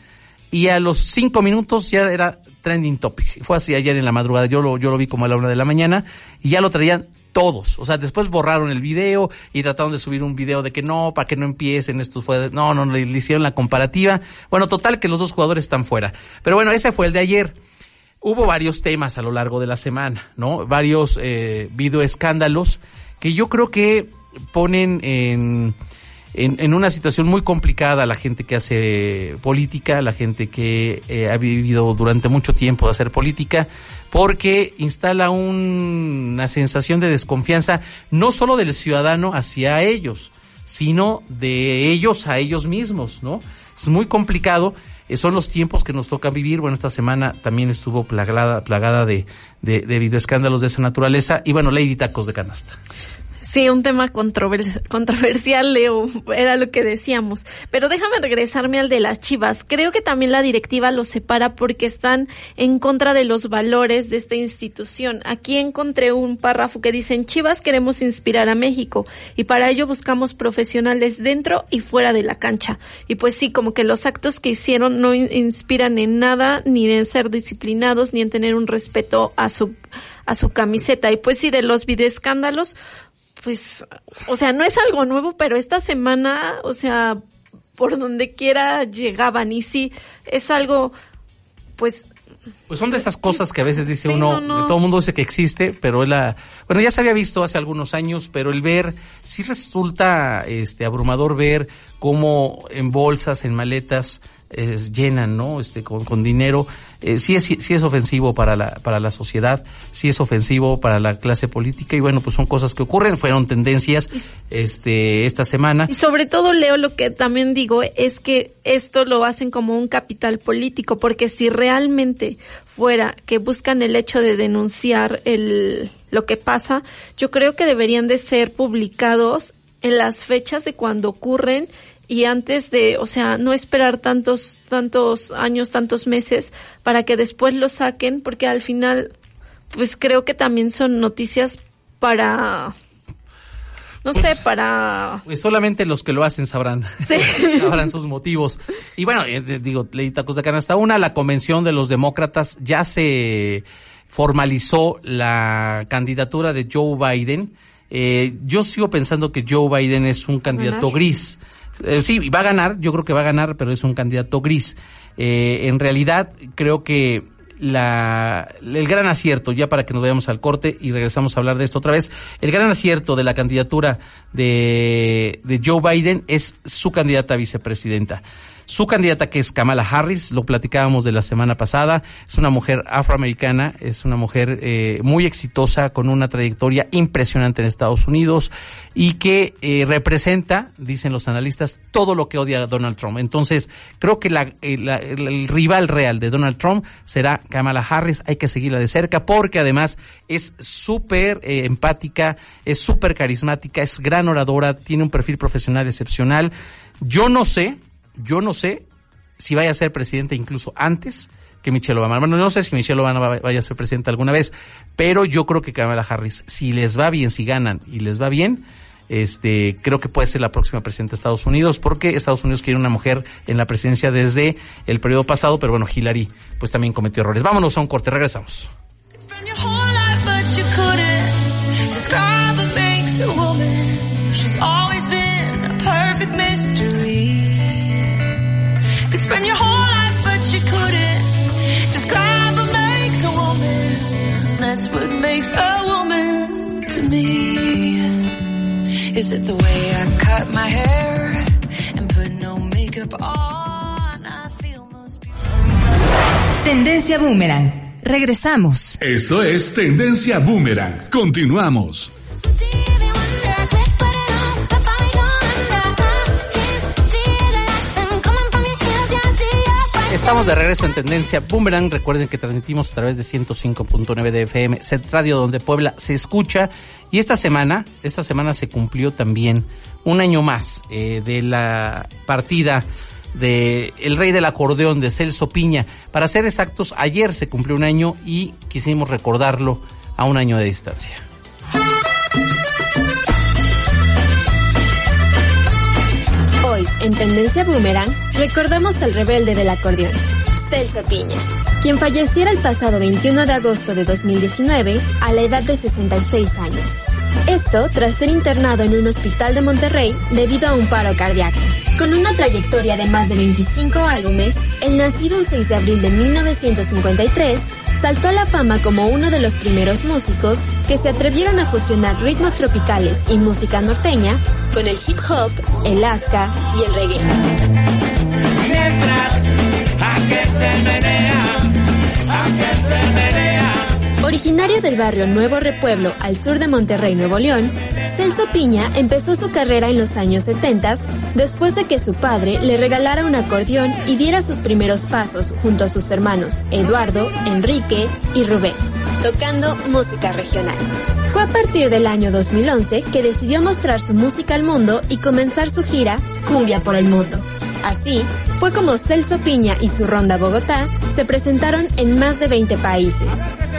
y a los cinco minutos ya era trending topic. Fue así ayer en la madrugada. Yo lo, yo lo vi como a la una de la mañana y ya lo traían todos. O sea, después borraron el video y trataron de subir un video de que no, para que no empiecen, esto fue, no, no, le, le hicieron la comparativa. Bueno, total que los dos jugadores están fuera. Pero bueno, ese fue el de ayer. Hubo varios temas a lo largo de la semana, ¿no? Varios eh, videoescándalos que yo creo que ponen en, en, una situación muy complicada la gente que hace política, la gente que eh, ha vivido durante mucho tiempo de hacer política, porque instala un- una sensación de desconfianza no solo del ciudadano hacia ellos, sino de ellos a ellos mismos, ¿no? Es muy complicado. eh, Son los tiempos que nos toca vivir. Bueno, esta semana también estuvo plagada, plagada de, de, de videoescándalos de esa naturaleza. Y bueno, Lady Tacos de Canasta. Sí, un tema controvers- controversial, Leo, era lo que decíamos. Pero déjame regresarme al de las Chivas. Creo que también la directiva los separa porque están en contra de los valores de esta institución. Aquí encontré un párrafo que dice, en Chivas queremos inspirar a México y para ello buscamos profesionales dentro y fuera de la cancha. Y pues sí, como que los actos que hicieron no in- inspiran en nada, ni en ser disciplinados, ni en tener un respeto a su, a su camiseta. Y pues sí, de los videoescándalos, pues, o sea, no es algo nuevo, pero esta semana, o sea, por donde quiera llegaban y sí, es algo, pues, Pues son de esas cosas que a veces dice Sí, uno, no, no. todo el mundo dice que existe, pero la, bueno, ya se había visto hace algunos años, pero el ver, sí resulta, este, abrumador ver cómo en bolsas, en maletas, eh, llenan, ¿no? Este, con, con dinero, eh, sí es, sí es ofensivo para la, para la sociedad, sí es ofensivo para la clase política, y bueno, pues son cosas que ocurren, fueron tendencias, este, esta semana. y sobre todo, Leo, lo que también digo es que esto lo hacen como un capital político, porque si realmente fuera que buscan el hecho de denunciar el, lo que pasa, yo creo que deberían de ser publicados en las fechas de cuando ocurren y antes de, o sea, no esperar tantos, tantos años, tantos meses para que después lo saquen, porque al final, pues creo que también son noticias para, no sé, para, Pues solamente los que lo hacen sabrán, Sí. sabrán sus motivos. Y bueno, eh, digo, leí tacos de canasta. Una, la convención de los demócratas ya se formalizó la candidatura de Joe Biden. Eh, yo sigo pensando que Joe Biden es un candidato gris. Eh, sí, va a ganar, yo creo que va a ganar, pero es un candidato gris. Eh, en realidad, creo que la, el gran acierto, ya para que nos vayamos al corte y regresamos a hablar de esto otra vez, el gran acierto de la candidatura de, de Joe Biden es su candidata a vicepresidenta. Su candidata que es Kamala Harris, lo platicábamos de la semana pasada, es una mujer afroamericana, es una mujer eh, muy exitosa con una trayectoria impresionante en Estados Unidos y que eh, representa, dicen los analistas, todo lo que odia Donald Trump. Entonces, creo que la- eh, la- el, el rival real de Donald Trump será Kamala Harris, hay que seguirla de cerca porque además es súper eh, empática, es súper carismática, es gran oradora, tiene un perfil profesional excepcional. Yo no sé, yo no sé si vaya a ser presidente incluso antes que Michelle Obama. Bueno, no sé si Michelle Obama va- vaya a ser presidente alguna vez, pero yo creo que Kamala Harris, si les va bien, si ganan y les va bien, este, creo que puede ser la próxima presidenta de Estados Unidos, porque Estados Unidos quiere una mujer en la presidencia desde el periodo pasado, pero bueno, Hillary pues también cometió errores. Vámonos a un corte, regresamos. Is it the way I cut my hair and put no makeup on? I feel most Tendencia Boomerang. Regresamos. Esto es Tendencia Boomerang. Continuamos. Estamos de regreso en Tendencia Boomerang. Recuerden que transmitimos a través de 105.9 de FM, Set Radio, donde Puebla se escucha. Y esta semana, esta semana se cumplió también un año más eh, de la partida de el rey del acordeón de Celso Piña. Para ser exactos, ayer se cumplió un año y quisimos recordarlo a un año de distancia. En Tendencia Boomerang, recordamos al rebelde del acordeón, Celso Piña, quien falleciera el pasado 21 de agosto de 2019 a la edad de 66 años. Esto tras ser internado en un hospital de Monterrey debido a un paro cardíaco. Con una trayectoria de más de 25 álbumes, el nacido el 6 de abril de 1953 saltó a la fama como uno de los primeros músicos que se atrevieron a fusionar ritmos tropicales y música norteña con el hip hop, el asca y el reggae. Originario del barrio Nuevo Repueblo al sur de Monterrey, Nuevo León, Celso Piña empezó su carrera en los años 70 después de que su padre le regalara un acordeón y diera sus primeros pasos junto a sus hermanos Eduardo, Enrique y Rubén, tocando música regional. Fue a partir del año 2011 que decidió mostrar su música al mundo y comenzar su gira Cumbia por el Mundo. Así, fue como Celso Piña y su ronda Bogotá se presentaron en más de 20 países,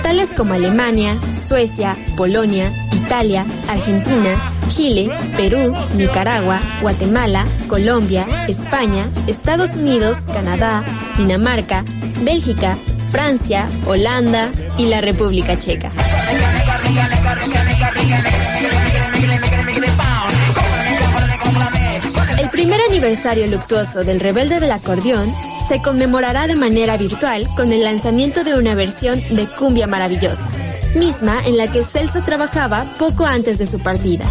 tales como Alemania, Suecia, Polonia, Italia, Argentina, Chile, Perú, Nicaragua, Guatemala, Colombia, España, Estados Unidos, Canadá, Dinamarca, Bélgica, Francia, Holanda y la República Checa. El primer aniversario luctuoso del Rebelde del Acordeón se conmemorará de manera virtual con el lanzamiento de una versión de Cumbia Maravillosa, misma en la que Celso trabajaba poco antes de su partida.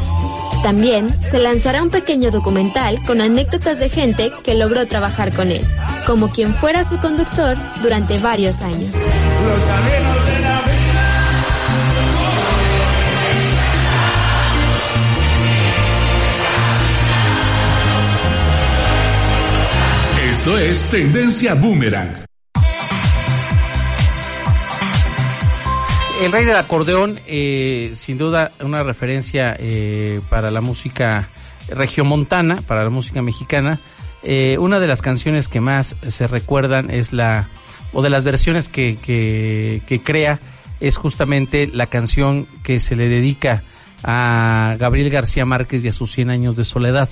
También se lanzará un pequeño documental con anécdotas de gente que logró trabajar con él, como quien fuera su conductor durante varios años. Esto es Tendencia Boomerang. El rey del acordeón, eh, sin duda una referencia eh, para la música regiomontana, para la música mexicana. Eh, una de las canciones que más se recuerdan es la, o de las versiones que, que, que crea, es justamente la canción que se le dedica a Gabriel García Márquez y a sus 100 años de soledad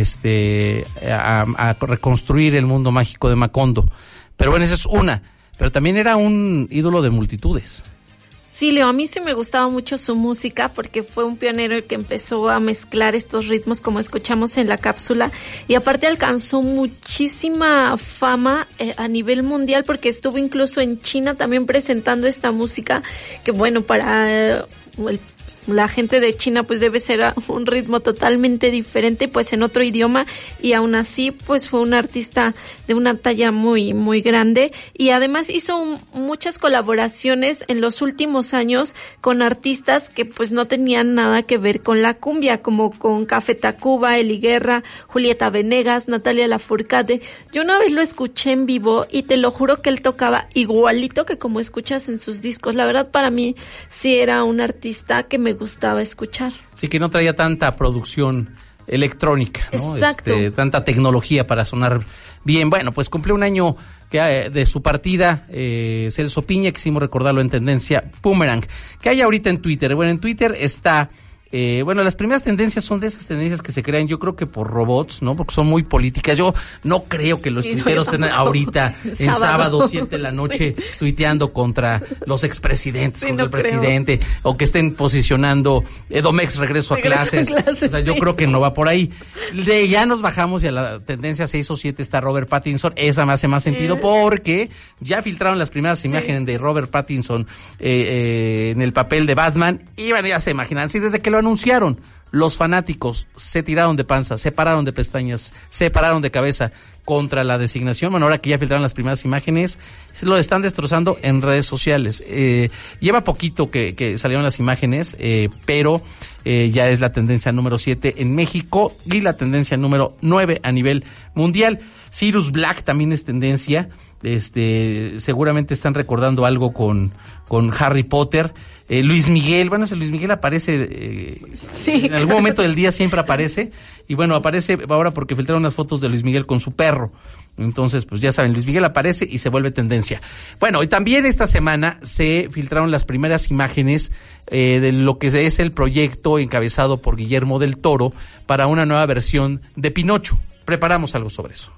este a, a reconstruir el mundo mágico de Macondo. Pero bueno, esa es una. Pero también era un ídolo de multitudes. Sí, Leo, a mí sí me gustaba mucho su música porque fue un pionero el que empezó a mezclar estos ritmos como escuchamos en la cápsula y aparte alcanzó muchísima fama eh, a nivel mundial porque estuvo incluso en China también presentando esta música que bueno, para eh, el la gente de China pues debe ser a un ritmo totalmente diferente pues en otro idioma y aún así pues fue un artista de una talla muy muy grande y además hizo muchas colaboraciones en los últimos años con artistas que pues no tenían nada que ver con la cumbia como con Café Tacuba, Eli Guerra, Julieta Venegas, Natalia Lafourcade. Yo una vez lo escuché en vivo y te lo juro que él tocaba igualito que como escuchas en sus discos. La verdad para mí sí era un artista que me gustaba escuchar. Sí que no traía tanta producción electrónica, ¿no? Exacto. Este, tanta tecnología para sonar bien. Bueno, pues cumple un año que, eh, de su partida, eh, Celso Piña, quisimos recordarlo en tendencia Boomerang. ¿Qué hay ahorita en Twitter? Bueno, en Twitter está Eh, bueno, las primeras tendencias son de esas tendencias que se crean, yo creo que por robots, ¿no? Porque son muy políticas. Yo no creo que los Sí, tuiteros estén ahorita en Sábado. 7 de la noche, tuiteando contra los expresidentes, Sí, contra no el creo. presidente, o que estén posicionando Edomex regreso a Regreso a clases. clases, o sea, yo creo que no va por ahí. De ya nos bajamos y a la tendencia 6 o 7 está Robert Pattinson. Esa me hace más sentido Eh. porque ya filtraron las primeras imágenes de Robert Pattinson eh, eh, en el papel de Batman. Y bueno, ya se imaginan, sí, desde que lo anunciaron, los fanáticos se tiraron de panza, se pararon de pestañas, se pararon de cabeza contra la designación. Bueno, ahora que ya filtraron las primeras imágenes, lo están destrozando en redes sociales. Eh, lleva poquito que, salieron las imágenes, eh, pero eh, ya es la tendencia número 7 en México y la tendencia número 9 a nivel mundial. Sirius Black también es tendencia. Este, seguramente están recordando algo con, con Harry Potter. Eh, Luis Miguel, bueno, ese Luis Miguel aparece eh, en algún momento del día siempre aparece y bueno, aparece ahora porque filtraron unas fotos de Luis Miguel con su perro. Entonces, pues ya saben, Luis Miguel aparece y se vuelve tendencia. Bueno, y también esta semana se filtraron las primeras imágenes eh, de lo que es el proyecto encabezado por Guillermo del Toro para una nueva versión de Pinocho. Preparamos algo sobre eso.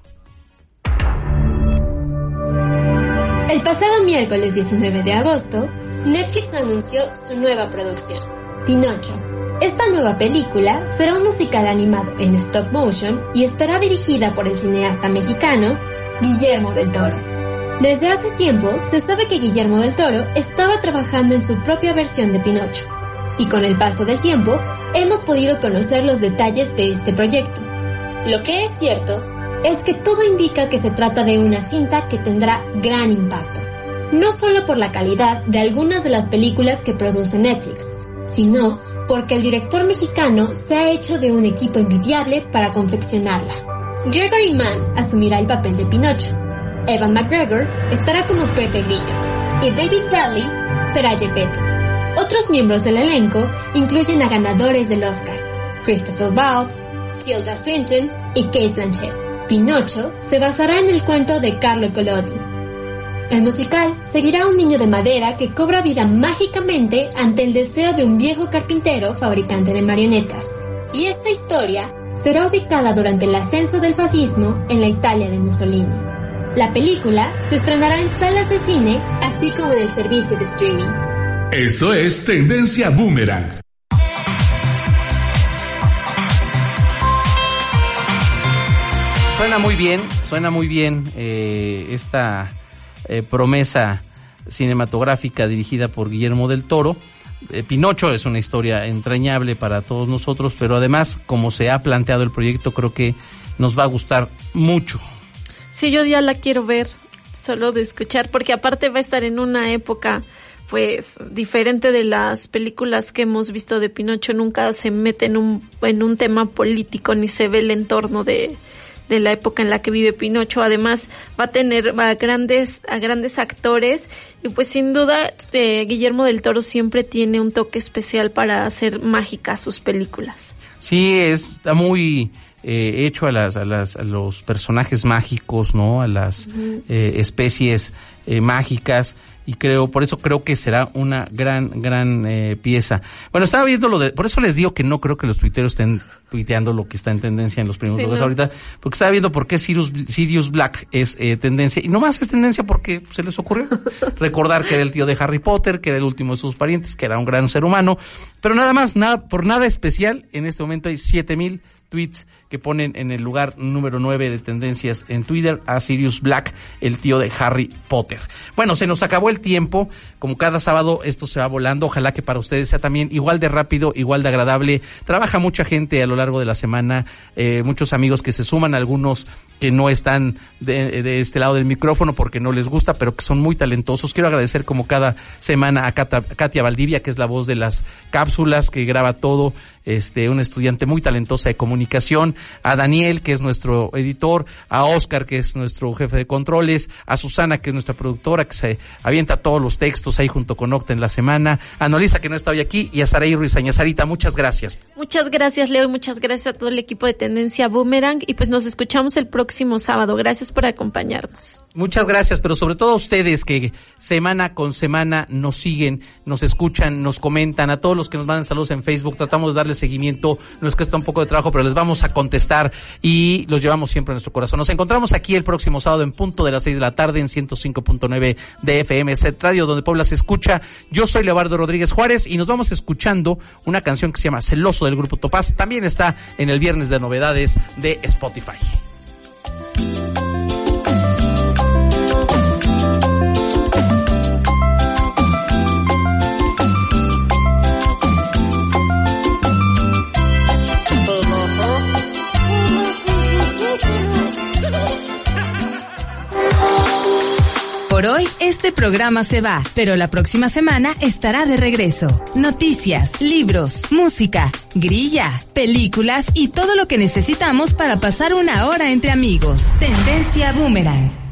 El pasado miércoles 19 de agosto, Netflix anunció su nueva producción, Pinocho. Esta nueva película será un musical animado en stop motion y estará dirigida por el cineasta mexicano Guillermo del Toro. Desde hace tiempo se sabe que Guillermo del Toro estaba trabajando en su propia versión de Pinocho, y con el paso del tiempo hemos podido conocer los detalles de este proyecto. Lo que es cierto es que todo indica que se trata de una cinta que tendrá gran impacto, no solo por la calidad de algunas de las películas que produce Netflix, sino porque el director mexicano se ha hecho de un equipo envidiable para confeccionarla. Gregory Mann asumirá el papel de Pinocho, Evan McGregor estará como Pepe Grillo y David Bradley será Gepetto. Otros miembros del elenco incluyen a ganadores del Oscar, Christopher Waltz, Tilda Swinton y Kate Blanchett. Pinocho se basará en el cuento de Carlo Collodi. El musical seguirá a un niño de madera que cobra vida mágicamente ante el deseo de un viejo carpintero fabricante de marionetas. Y esta historia será ubicada durante el ascenso del fascismo en la Italia de Mussolini. La película se estrenará en salas de cine, así como en el servicio de streaming. Esto es Tendencia Boomerang. Suena muy bien, suena muy bien eh, esta eh, promesa cinematográfica dirigida por Guillermo del Toro. Eh, Pinocho es una historia entrañable para todos nosotros, pero además, como se ha planteado el proyecto, creo que nos va a gustar mucho. Sí, yo ya la quiero ver, solo de escuchar, porque aparte va a estar en una época, pues, diferente de las películas que hemos visto de Pinocho. Nunca se mete en un, en un tema político ni se ve el entorno de, de la época en la que vive Pinocho. Además, va a tener a grandes, a grandes actores y pues sin duda eh, Guillermo del Toro siempre tiene un toque especial para hacer mágicas sus películas. Sí, es- está muy eh, hecho a, las, a, las, a los personajes mágicos, ¿no? A las eh, especies eh, mágicas y creo, por eso creo que será una gran, gran eh, pieza. Bueno, estaba viendo lo de, por eso les digo que no creo que los tuiteros estén tuiteando lo que está en tendencia en los primeros Sí, lugares no. ahorita, porque estaba viendo por qué Sirius, Sirius Black es eh, tendencia, y no más es tendencia porque se les ocurrió recordar que era el tío de Harry Potter, que era el último de sus parientes, que era un gran ser humano, pero nada más, nada, por nada especial, en este momento hay 7000 tweets que ponen en el lugar número 9 de tendencias en Twitter a Sirius Black, el tío de Harry Potter. Bueno, se nos acabó el tiempo. Como cada sábado esto se va volando. Ojalá que para ustedes sea también igual de rápido, igual de agradable. Trabaja mucha gente a lo largo de la semana, eh, muchos amigos que se suman, algunos que no están de, de este lado del micrófono porque no les gusta, pero que son muy talentosos. Quiero agradecer como cada semana a Katia Valdivia, que es la voz de las cápsulas, que graba todo, este, una estudiante muy talentosa de comunicación, a Daniel, que es nuestro editor, a Oscar, que es nuestro jefe de controles, a Susana, que es nuestra productora, que se avienta todos los textos ahí junto con Octa en la semana, a Nolisa, que no está hoy aquí, y a Saraí Ruiz Sarita, muchas gracias. Muchas gracias, Leo, y muchas gracias a todo el equipo de Tendencia Boomerang, y pues nos escuchamos el próximo sábado. Gracias por acompañarnos. Muchas gracias, pero sobre todo a ustedes que semana con semana nos siguen, nos escuchan, nos comentan, a todos los que nos mandan saludos en Facebook, tratamos de darle seguimiento, no es que está un poco de trabajo, pero les vamos a contestar y los llevamos siempre en nuestro corazón. Nos encontramos aquí el próximo sábado en punto de las seis de la tarde en 105.9 de FM Set Radio, donde Puebla se escucha. Yo soy Leobardo Rodríguez Juárez y nos vamos escuchando una canción que se llama Celoso del Grupo Topaz. También está en el viernes de novedades de Spotify. Hoy, este programa se va, pero la próxima semana estará de regreso. Noticias, libros, música, grilla, películas y todo lo que necesitamos para pasar una hora entre amigos. Tendencia Boomerang.